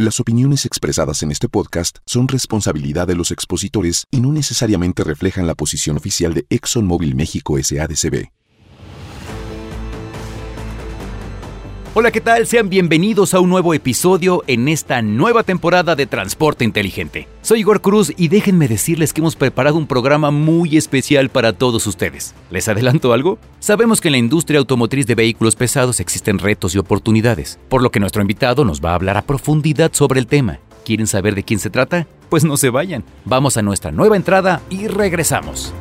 Las opiniones expresadas en este podcast son responsabilidad de los expositores y no necesariamente reflejan la posición oficial de ExxonMobil México SADCB. Hola, ¿qué tal? Sean bienvenidos a un nuevo episodio en esta nueva temporada de Transporte Inteligente. Soy Igor Cruz y déjenme decirles que hemos preparado un programa muy especial para todos ustedes. ¿Les adelanto algo? Sabemos que en la industria automotriz de vehículos pesados existen retos y oportunidades, por lo que nuestro invitado nos va a hablar a profundidad sobre el tema. ¿Quieren saber de quién se trata? Pues no se vayan. Vamos a nuestra nueva entrada y regresamos.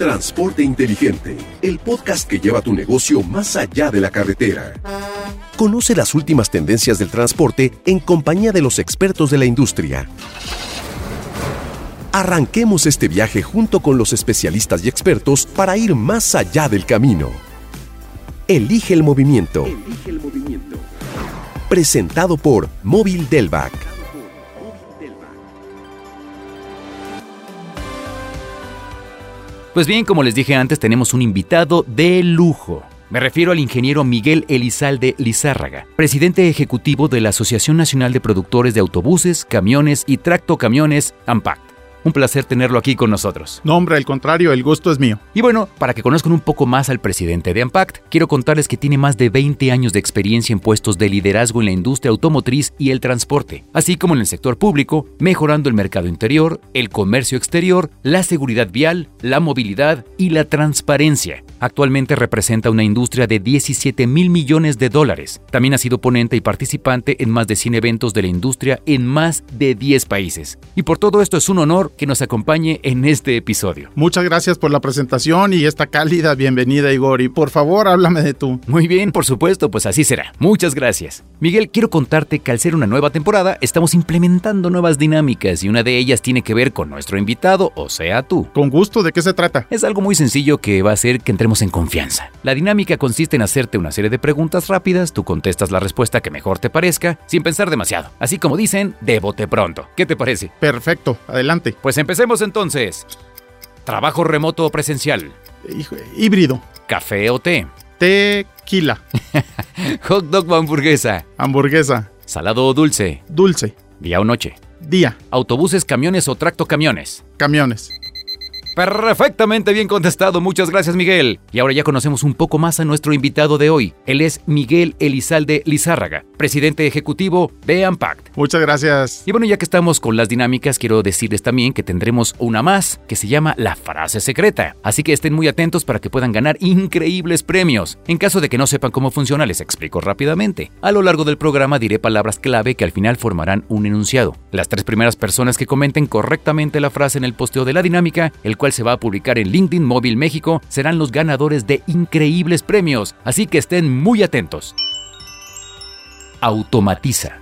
Transporte Inteligente, el podcast que lleva tu negocio más allá de la carretera. Conoce las últimas tendencias del transporte en compañía de los expertos de la industria. Arranquemos este viaje junto con los especialistas y expertos para ir más allá del camino. Elige el movimiento. Presentado por Móvil Delvac. Pues bien, como les dije antes, tenemos un invitado de lujo. Me refiero al ingeniero Miguel Elizalde Lizárraga, presidente ejecutivo de la Asociación Nacional de Productores de Autobuses, Camiones y Tractocamiones, AMPACT. Un placer tenerlo aquí con nosotros. No, hombre, al contrario, el gusto es mío. Y bueno, para que conozcan un poco más al presidente de Ampact, quiero contarles que tiene más de 20 años de experiencia en puestos de liderazgo en la industria automotriz y el transporte, así como en el sector público, mejorando el mercado interior, el comercio exterior, la seguridad vial, la movilidad y la transparencia. Actualmente representa una industria de 17 mil millones de dólares. También ha sido ponente y participante en más de 100 eventos de la industria en más de 10 países. Y por todo esto es un honor que nos acompañe en este episodio. Muchas gracias por la presentación y esta cálida bienvenida, Igor. Y por favor, háblame de tú. Muy bien, por supuesto, pues así será. Muchas gracias. Miguel, quiero contarte que al ser una nueva temporada, estamos implementando nuevas dinámicas y una de ellas tiene que ver con nuestro invitado, o sea, tú. Con gusto, ¿de qué se trata? Es algo muy sencillo que va a hacer que en confianza. La dinámica consiste en hacerte una serie de preguntas rápidas, tú contestas la respuesta que mejor te parezca, sin pensar demasiado. Así como dicen, de bote pronto. ¿Qué te parece? Perfecto, adelante. Pues empecemos entonces. ¿Trabajo remoto o presencial? Hijo, híbrido. ¿Café o té? Tequila. ¿Hot dog o hamburguesa? Hamburguesa. ¿Salado o dulce? Dulce. ¿Día o noche? Día. ¿Autobuses, camiones o tractocamiones? Camiones. Perfectamente bien contestado, muchas gracias Miguel. Y ahora ya conocemos un poco más a nuestro invitado de hoy. Él es Miguel Elizalde Lizárraga, presidente ejecutivo de Ampact. Muchas gracias. Y bueno, ya que estamos con las dinámicas, quiero decirles también que tendremos una más que se llama la frase secreta. Así que estén muy atentos para que puedan ganar increíbles premios. En caso de que no sepan cómo funciona, les explico rápidamente. A lo largo del programa diré palabras clave que al final formarán un enunciado. Las tres primeras personas que comenten correctamente la frase en el posteo de la dinámica, el cual se va a publicar en LinkedIn Móvil México, serán los ganadores de increíbles premios, así que estén muy atentos. Automatiza.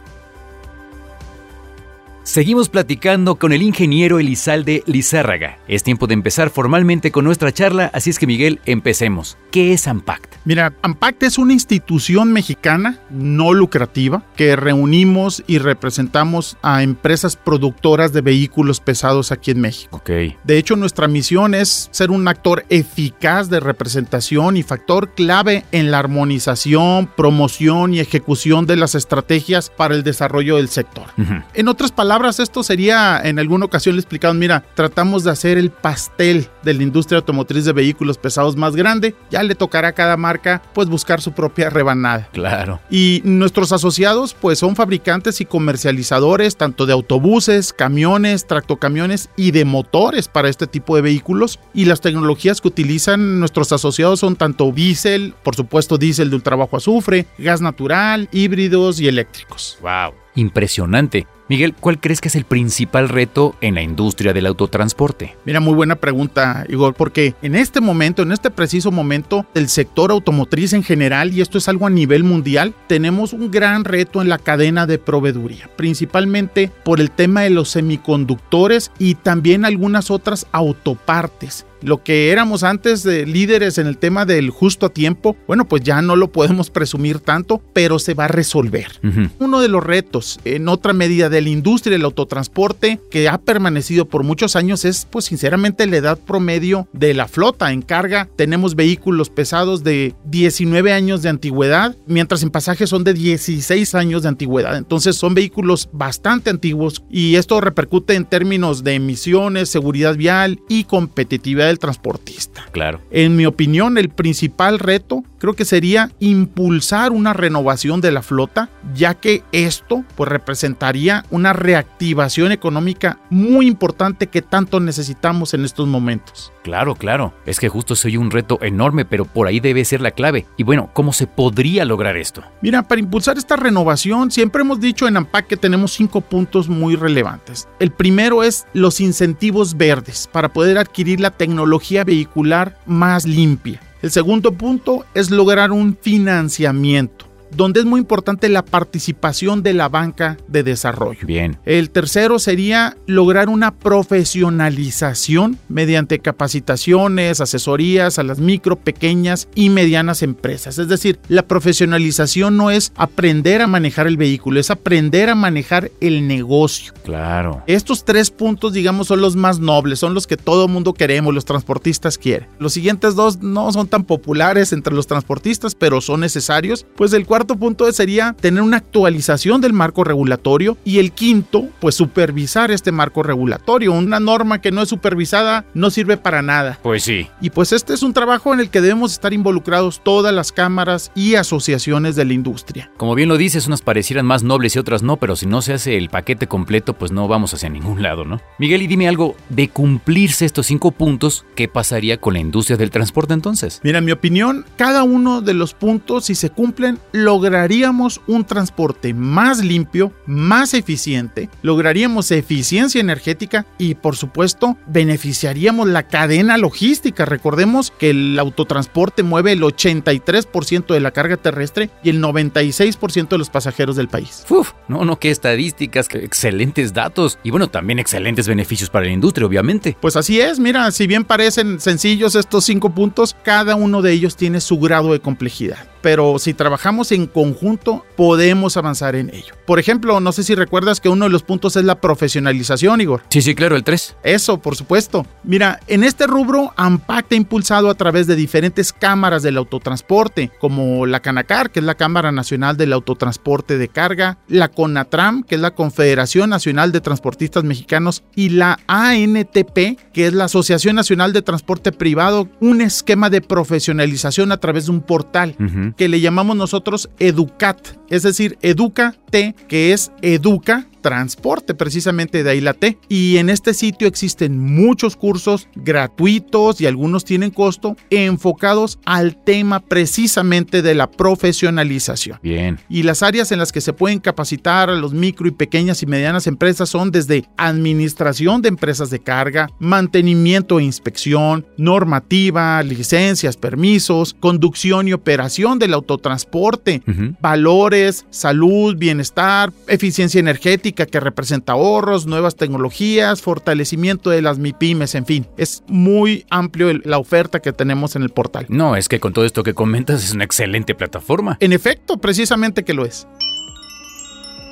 Seguimos platicando con el ingeniero Elizalde Lizárraga. Es tiempo de empezar formalmente con nuestra charla, así es que Miguel, empecemos. ¿Qué es AMPACT? Mira, AMPACT es una institución mexicana no lucrativa que reunimos y representamos a empresas productoras de vehículos pesados aquí en México. Ok. De hecho, nuestra misión es ser un actor eficaz de representación y factor clave en la armonización, promoción y ejecución de las estrategias para el desarrollo del sector. En otras palabras, esto sería, en alguna ocasión le explicaron, mira, tratamos de hacer el pastel de la industria automotriz de vehículos pesados más grande, ya le tocará a cada marca pues buscar su propia rebanada. Claro. Y nuestros asociados pues son fabricantes y comercializadores tanto de autobuses, camiones, tractocamiones y de motores para este tipo de vehículos. Y las tecnologías que utilizan nuestros asociados son tanto diésel, por supuesto diésel de ultrabajo azufre, gas natural, híbridos y eléctricos. Wow. Impresionante. Miguel, ¿cuál crees que es el principal reto en la industria del autotransporte? Mira, muy buena pregunta, Igor, porque en este momento, en este preciso momento, el sector automotriz en general, y esto es algo a nivel mundial, tenemos un gran reto en la cadena de proveeduría, principalmente por el tema de los semiconductores y también algunas otras autopartes Lo que éramos antes de líderes en el tema del justo a tiempo, bueno, pues ya no lo podemos presumir tanto, pero se va a resolver. Uno de los retos en otra medida de la industria del autotransporte que ha permanecido por muchos años es, pues sinceramente, la edad promedio de la flota. En carga tenemos vehículos pesados de 19 años de antigüedad, mientras en pasaje son de 16 años de antigüedad. Entonces son vehículos bastante antiguos y esto repercute en términos de emisiones, seguridad vial y competitividad del transportista. Claro. En mi opinión, el principal reto creo que sería impulsar una renovación de la flota, ya que esto pues representaría una reactivación económica muy importante que tanto necesitamos en estos momentos. Claro, claro. Es que justo soy un reto enorme, pero por ahí debe ser la clave. Y bueno, ¿cómo se podría lograr esto? Mira, para impulsar esta renovación, siempre hemos dicho en AMPAC que tenemos cinco puntos muy relevantes. El primero es los incentivos verdes para poder adquirir la tecnología vehicular más limpia. El segundo punto es lograr un financiamiento donde es muy importante la participación de la banca de desarrollo. Bien. El tercero sería lograr una profesionalización mediante capacitaciones, asesorías a las micro, pequeñas y medianas empresas. Es decir, la profesionalización no es aprender a manejar el vehículo, es aprender a manejar el negocio. Claro. Estos tres puntos, digamos, son los más nobles, son los que todo mundo queremos, los transportistas quieren. Los siguientes dos no son tan populares entre los transportistas, pero son necesarios, pues el cual cuarto punto sería tener una actualización del marco regulatorio y el quinto, pues supervisar este marco regulatorio. Una norma que no es supervisada no sirve para nada. Pues sí. Y pues este es un trabajo en el que debemos estar involucrados todas las cámaras y asociaciones de la industria. Como bien lo dices, unas parecieran más nobles y otras no, pero si no se hace el paquete completo, pues no vamos hacia ningún lado, ¿no? Miguel, y dime algo, de cumplirse estos cinco puntos, ¿qué pasaría con la industria del transporte entonces? Mira, en mi opinión, cada uno de los puntos, si se cumplen, lograríamos un transporte más limpio, más eficiente, lograríamos eficiencia energética y por supuesto beneficiaríamos la cadena logística. Recordemos que el autotransporte mueve el 83% de la carga terrestre y el 96% de los pasajeros del país. Uf, no, no, qué estadísticas, qué excelentes datos y bueno, también excelentes beneficios para la industria, obviamente. Pues así es, mira, si bien parecen sencillos estos cinco puntos, cada uno de ellos tiene su grado de complejidad pero si trabajamos en conjunto podemos avanzar en ello. Por ejemplo, no sé si recuerdas que uno de los puntos es la profesionalización, Igor. Sí, sí, claro, el 3. Eso, por supuesto. Mira, en este rubro, AMPAC ha impulsado a través de diferentes cámaras del autotransporte, como la Canacar, que es la Cámara Nacional del Autotransporte de Carga, la CONATRAM, que es la Confederación Nacional de Transportistas Mexicanos, y la ANTP, que es la Asociación Nacional de Transporte Privado, un esquema de profesionalización a través de un portal que le llamamos nosotros Educat, es decir, Educa T, que es Educa transporte, precisamente de ahí la T. Y en este sitio existen muchos cursos gratuitos y algunos tienen costo enfocados al tema precisamente de la profesionalización. Bien. Y las áreas en las que se pueden capacitar a los micro y pequeñas y medianas empresas son desde administración de empresas de carga, mantenimiento e inspección, normativa, licencias, permisos, conducción y operación del autotransporte, valores, salud, bienestar, eficiencia energética, que representa ahorros, nuevas tecnologías, fortalecimiento de las MIPIMES, en fin, es muy amplio la oferta que tenemos en el portal. No, es que con todo esto que comentas es una excelente plataforma. En efecto, precisamente que lo es.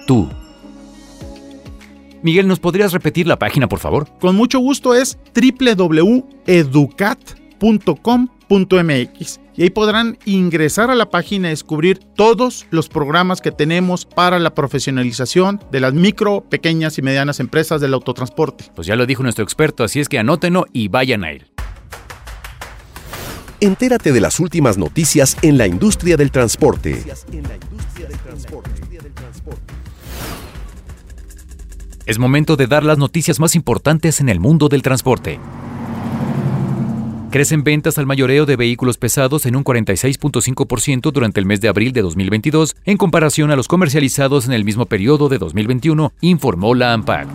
Tú. Miguel, ¿nos podrías repetir la página, por favor? Con mucho gusto es www.educat.com.mx y ahí podrán ingresar a la página y descubrir todos los programas que tenemos para la profesionalización de las micro, pequeñas y medianas empresas del autotransporte. Pues ya lo dijo nuestro experto, así es que anótenlo y vayan a él. Entérate de las últimas noticias en la industria del transporte. Es momento de dar las noticias más importantes en el mundo del transporte. Crecen ventas al mayoreo de vehículos pesados en un 46.5% durante el mes de abril de 2022 en comparación a los comercializados en el mismo periodo de 2021, informó la AMPAC.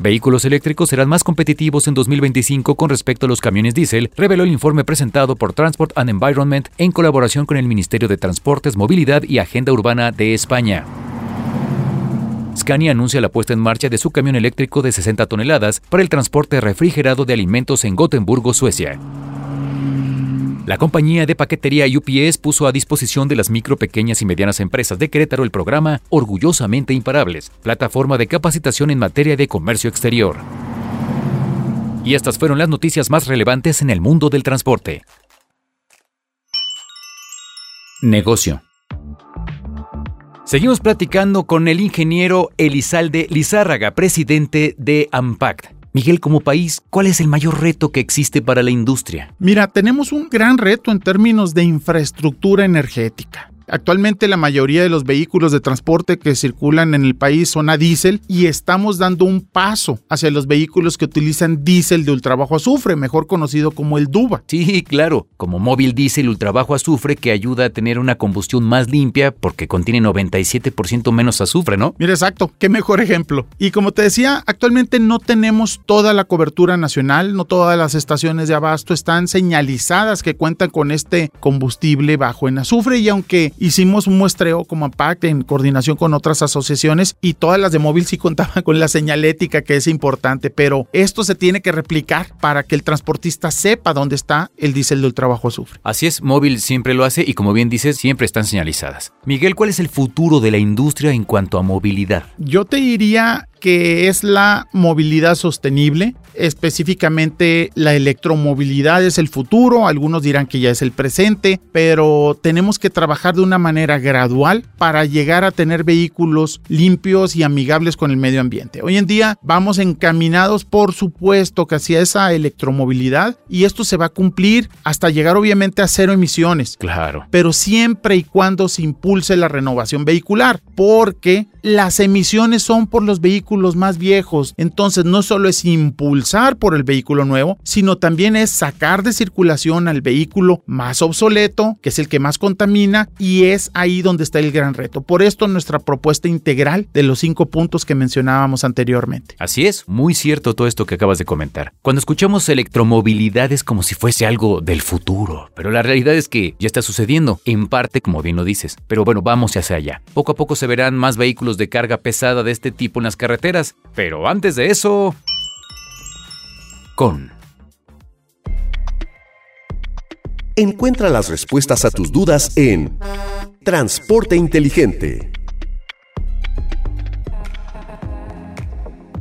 Vehículos eléctricos serán más competitivos en 2025 con respecto a los camiones diésel, reveló el informe presentado por Transport and Environment en colaboración con el Ministerio de Transportes, Movilidad y Agenda Urbana de España. Scania anuncia la puesta en marcha de su camión eléctrico de 60 toneladas para el transporte refrigerado de alimentos en Gotemburgo, Suecia. La compañía de paquetería UPS puso a disposición de las micro, pequeñas y medianas empresas de Querétaro el programa Orgullosamente Imparables, plataforma de capacitación en materia de comercio exterior. Y estas fueron las noticias más relevantes en el mundo del transporte. Negocio. Seguimos platicando con el ingeniero Elizalde Lizárraga, presidente de AMPACT. Miguel, como país, ¿cuál es el mayor reto que existe para la industria? Mira, tenemos un gran reto en términos de infraestructura energética. Actualmente la mayoría de los vehículos de transporte que circulan en el país son a diésel y estamos dando un paso hacia los vehículos que utilizan diésel de ultrabajo azufre, mejor conocido como el DUBA. Sí, claro, como móvil diésel ultrabajo azufre que ayuda a tener una combustión más limpia porque contiene 97% menos azufre, ¿no? Mira, exacto, qué mejor ejemplo. Y como te decía, actualmente no tenemos toda la cobertura nacional, no todas las estaciones de abasto están señalizadas que cuentan con este combustible bajo en azufre y aunque hicimos un muestreo como APAC en coordinación con otras asociaciones y todas las de móvil sí contaban con la señalética que es importante, pero esto se tiene que replicar para que el transportista sepa dónde está el diésel del trabajo azufre. Así es, móvil siempre lo hace y como bien dices, siempre están señalizadas. Miguel, ¿cuál es el futuro de la industria en cuanto a movilidad? Yo te diría que es la movilidad sostenible. Específicamente la electromovilidad es el futuro, algunos dirán que ya es el presente, pero tenemos que trabajar de una manera gradual para llegar a tener vehículos limpios y amigables con el medio ambiente. Hoy en día vamos encaminados, por supuesto, que hacia esa electromovilidad y esto se va a cumplir hasta llegar obviamente a cero emisiones. Claro. Pero siempre y cuando se impulse la renovación vehicular, porque las emisiones son por los vehículos más viejos. Entonces no solo es impulsar por el vehículo nuevo, sino también es sacar de circulación al vehículo más obsoleto, que es el que más contamina, y es ahí donde está el gran reto. Por esto nuestra propuesta integral de los cinco puntos que mencionábamos anteriormente. Así es, muy cierto todo esto que acabas de comentar. Cuando escuchamos electromovilidad es como si fuese algo del futuro, pero la realidad es que ya está sucediendo, en parte como bien lo dices. Pero bueno, vamos hacia allá. Poco a poco se verán más vehículos de carga pesada de este tipo en las carreteras, pero antes de eso... Con... Encuentra las respuestas a tus dudas en Transporte Inteligente.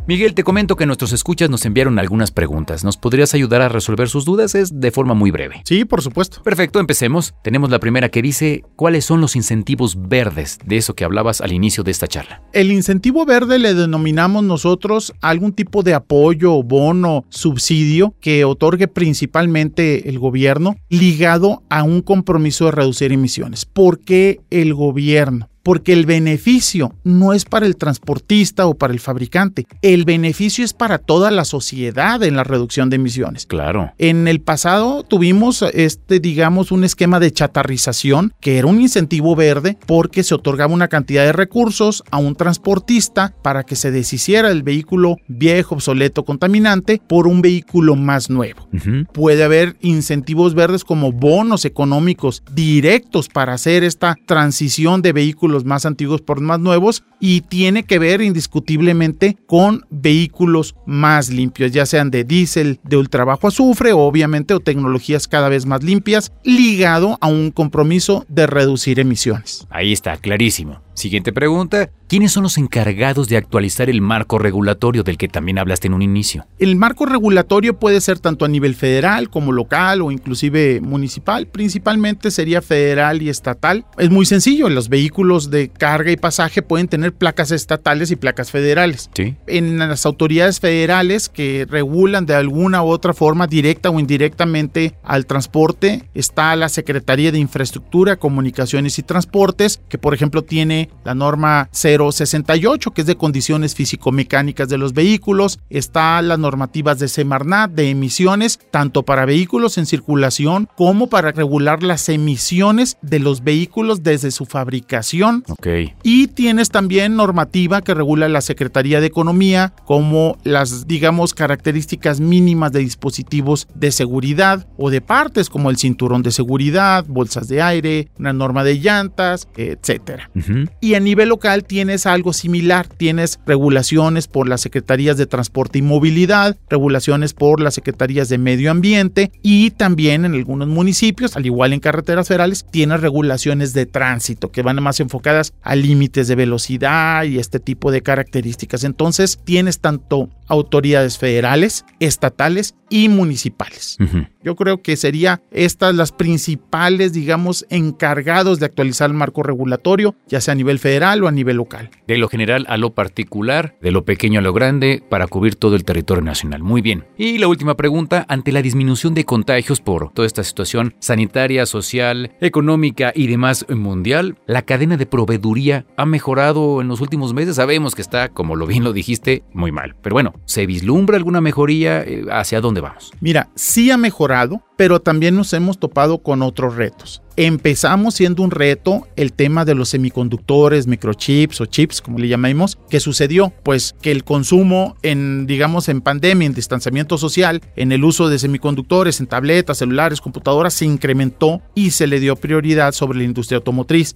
Miguel, te comento que nuestros escuchas nos enviaron algunas preguntas. ¿Nos podrías ayudar a resolver sus dudas? Es de forma muy breve. Sí, por supuesto. Perfecto, empecemos. Tenemos la primera que dice, ¿cuáles son los incentivos verdes de eso que hablabas al inicio de esta charla? El incentivo verde le denominamos nosotros algún tipo de apoyo, bono, subsidio que otorgue principalmente el gobierno ligado a un compromiso de reducir emisiones. ¿Por qué el gobierno? Porque el beneficio no es para el transportista o para el fabricante, el beneficio es para toda la sociedad en la reducción de emisiones. Claro. En el pasado tuvimos este, digamos, un esquema de chatarrización que era un incentivo verde porque se otorgaba una cantidad de recursos a un transportista para que se deshiciera el vehículo viejo, obsoleto, contaminante por un vehículo más nuevo. Puede haber incentivos verdes como bonos económicos directos para hacer esta transición de vehículos más antiguos por más nuevos y tiene que ver indiscutiblemente con vehículos más limpios, ya sean de diésel, de ultrabajo azufre, obviamente, o tecnologías cada vez más limpias, ligado a un compromiso de reducir emisiones. Ahí está, clarísimo. Siguiente pregunta. ¿Quiénes son los encargados de actualizar el marco regulatorio del que también hablaste en un inicio? El marco regulatorio puede ser tanto a nivel federal como local o inclusive municipal. Principalmente sería federal y estatal. Es muy sencillo, los vehículos de carga y pasaje pueden tener placas estatales y placas federales. Sí. En las autoridades federales que regulan de alguna u otra forma, directa o indirectamente, al transporte, está la Secretaría de Infraestructura, Comunicaciones y Transportes, que por ejemplo tiene la norma 068, que es de condiciones físico-mecánicas de los vehículos. Está las normativas de Semarnat de emisiones, tanto para vehículos en circulación como para regular las emisiones de los vehículos desde su fabricación. Ok. Y tienes también normativa que regula la Secretaría de Economía, como las, digamos, características mínimas de dispositivos de seguridad o de partes, como el cinturón de seguridad, bolsas de aire, una norma de llantas, etcétera. Ujú. Y a nivel local tienes algo similar, tienes regulaciones por las Secretarías de Transporte y Movilidad, regulaciones por las Secretarías de Medio Ambiente y también en algunos municipios, al igual en carreteras federales, tienes regulaciones de tránsito que van más enfocadas a límites de velocidad y este tipo de características. Entonces tienes tanto autoridades federales, estatales y municipales. Yo creo que sería estas las principales, digamos, encargados de actualizar el marco regulatorio, ya sea a nivel federal o a nivel local. De lo general a lo particular, de lo pequeño a lo grande, para cubrir todo el territorio nacional. Muy bien. Y la última pregunta, ante la disminución de contagios por toda esta situación sanitaria, social, económica y demás mundial, la cadena de proveeduría ha mejorado en los últimos meses. Sabemos que está, como lo bien lo dijiste, muy mal. Pero bueno, ¿se vislumbra alguna mejoría? Eh, ¿Hacia dónde vamos? Mira, sí ha mejorado, pero también nos hemos topado con otros retos. Empezamos siendo un reto el tema de los semiconductores, microchips o chips, como le llamamos. ¿Qué sucedió? Pues que el consumo en, digamos, en pandemia, en distanciamiento social, en el uso de semiconductores, en tabletas, celulares, computadoras, se incrementó y se le dio prioridad sobre la industria automotriz.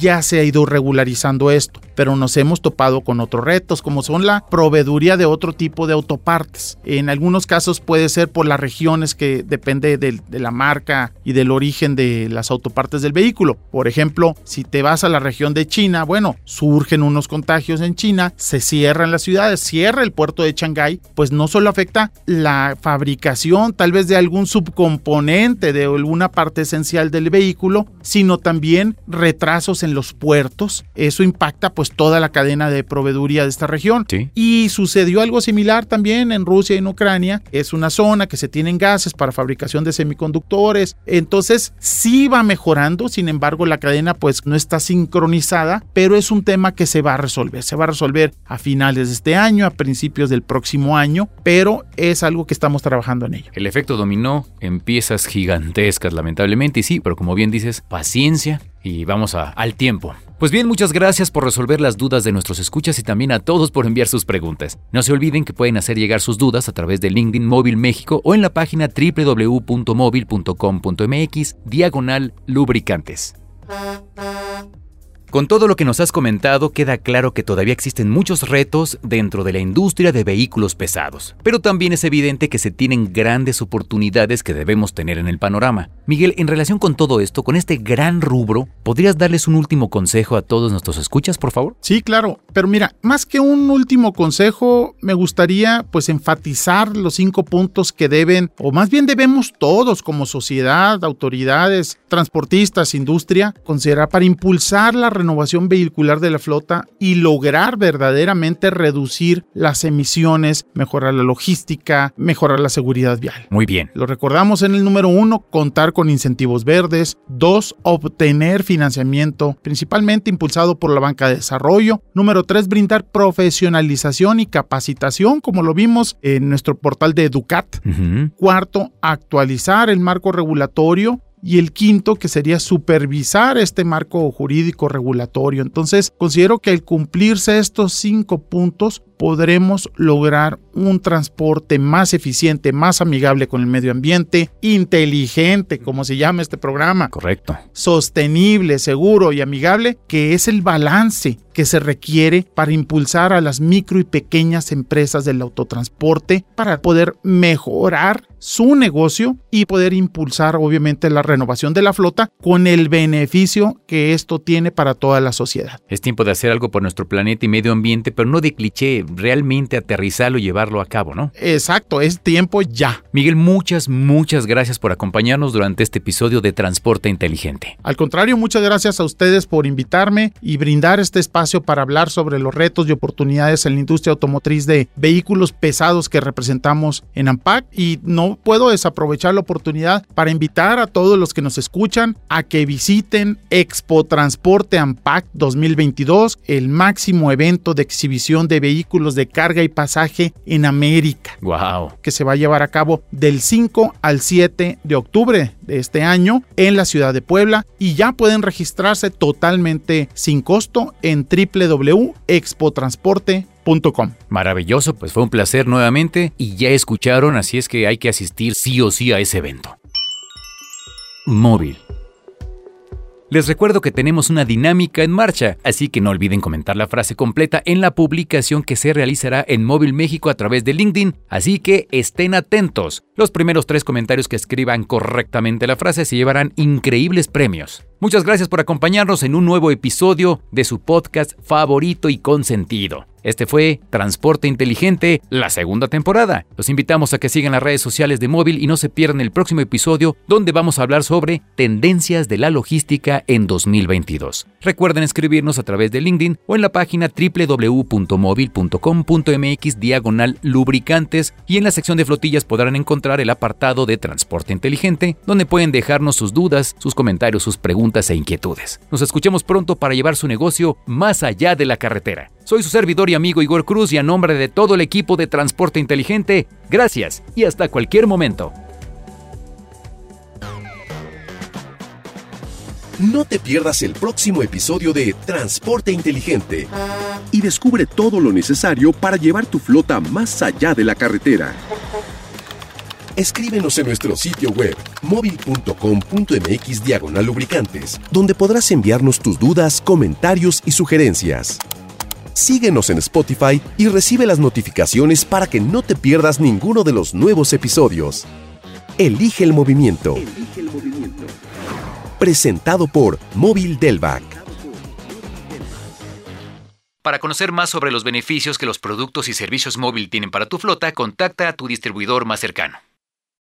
Ya se ha ido regularizando esto, pero nos hemos topado con otros retos, como son la proveeduría de otro tipo de autopartes. En algunos casos puede ser por las regiones que depende de, de la marca y del origen de las autopartes del vehículo. Por ejemplo, si te vas a la región de China, bueno, surgen unos contagios en China, se cierran las ciudades, cierra el puerto de Shanghái, pues no solo afecta la fabricación tal vez de algún subcomponente de alguna parte esencial del vehículo, sino también retrasos en los puertos. Eso impacta pues toda la cadena de proveeduría de esta región. Y sucedió algo similar también en Rusia y en Ucrania. Es una zona que se tienen gases para fabricación de semiconductores. Entonces sí va mejorando, sin embargo la cadena pues no está sincronizada, pero es un tema que se va a resolver, se va a resolver a finales de este año, a principios del próximo año, pero es algo que estamos trabajando en ello. El efecto dominó en piezas gigantescas lamentablemente y sí, pero como bien dices, paciencia y vamos a, al tiempo. Pues bien, muchas gracias por resolver las dudas de nuestros escuchas y también a todos por enviar sus preguntas. No se olviden que pueden hacer llegar sus dudas a través de LinkedIn Móvil México o en la página www.móvil.com.mx diagonal lubricantes. Con todo lo que nos has comentado, queda claro que todavía existen muchos retos dentro de la industria de vehículos pesados, pero también es evidente que se tienen grandes oportunidades que debemos tener en el panorama. Miguel, en relación con todo esto, con este gran rubro, ¿podrías darles un último consejo a todos nuestros escuchas, por favor? Sí, claro, pero mira, más que un último consejo, me gustaría pues enfatizar los cinco puntos que deben, o más bien debemos todos como sociedad, autoridades, transportistas, industria, considerar para impulsar la renovación vehicular de la flota y lograr verdaderamente reducir las emisiones, mejorar la logística, mejorar la seguridad vial. Muy bien. Lo recordamos en el número uno, contar con incentivos verdes. Dos, obtener financiamiento, principalmente impulsado por la banca de desarrollo. Número tres, brindar profesionalización y capacitación, como lo vimos en nuestro portal de Educat. Cuarto, actualizar el marco regulatorio y el quinto que sería supervisar este marco jurídico regulatorio. Entonces, considero que al cumplirse estos cinco puntos, podremos lograr un transporte más eficiente, más amigable con el medio ambiente, inteligente, como se llama este programa. Correcto. Sostenible, seguro y amigable, que es el balance que se requiere para impulsar a las micro y pequeñas empresas del autotransporte para poder mejorar su negocio y poder impulsar obviamente la renovación de la flota con el beneficio que esto tiene para toda la sociedad. Es tiempo de hacer algo por nuestro planeta y medio ambiente, pero no de cliché, realmente aterrizarlo y llevarlo a cabo, ¿no? Exacto, es tiempo ya. Miguel, muchas, muchas gracias por acompañarnos durante este episodio de Transporte Inteligente. Al contrario, muchas gracias a ustedes por invitarme y brindar este espacio para hablar sobre los retos y oportunidades en la industria automotriz de vehículos pesados que representamos en AMPAC y no puedo desaprovechar la oportunidad para invitar a todos los que nos escuchan a que visiten Expo Transporte AMPAC 2022, el máximo evento de exhibición de vehículos de carga y pasaje en América. Wow. Que se va a llevar a cabo del 5 al 7 de octubre de este año en la ciudad de Puebla y ya pueden registrarse totalmente sin costo en www.expotransporte.com. Maravilloso, pues fue un placer nuevamente y ya escucharon, así es que hay que asistir sí o sí a ese evento. Móvil Les recuerdo que tenemos una dinámica en marcha, así que no olviden comentar la frase completa en la publicación que se realizará en Móvil México a través de LinkedIn, así que estén atentos. Los primeros tres comentarios que escriban correctamente la frase se llevarán increíbles premios. Muchas gracias por acompañarnos en un nuevo episodio de su podcast favorito y consentido. Este fue Transporte Inteligente, la segunda temporada. Los invitamos a que sigan las redes sociales de móvil y no se pierdan el próximo episodio donde vamos a hablar sobre tendencias de la logística en 2022. Recuerden escribirnos a través de LinkedIn o en la página www.móvil.com.mx diagonal lubricantes y en la sección de flotillas podrán encontrar el apartado de Transporte Inteligente donde pueden dejarnos sus dudas, sus comentarios, sus preguntas e inquietudes. Nos escuchemos pronto para llevar su negocio más allá de la carretera. Soy su servidor y amigo Igor Cruz y a nombre de todo el equipo de Transporte Inteligente, gracias y hasta cualquier momento. No te pierdas el próximo episodio de Transporte Inteligente y descubre todo lo necesario para llevar tu flota más allá de la carretera. Escríbenos en nuestro sitio web móvil.com.mx diagonal lubricantes, donde podrás enviarnos tus dudas, comentarios y sugerencias. Síguenos en Spotify y recibe las notificaciones para que no te pierdas ninguno de los nuevos episodios. Elige el movimiento. Presentado por Móvil Delvac. Para conocer más sobre los beneficios que los productos y servicios móvil tienen para tu flota, contacta a tu distribuidor más cercano.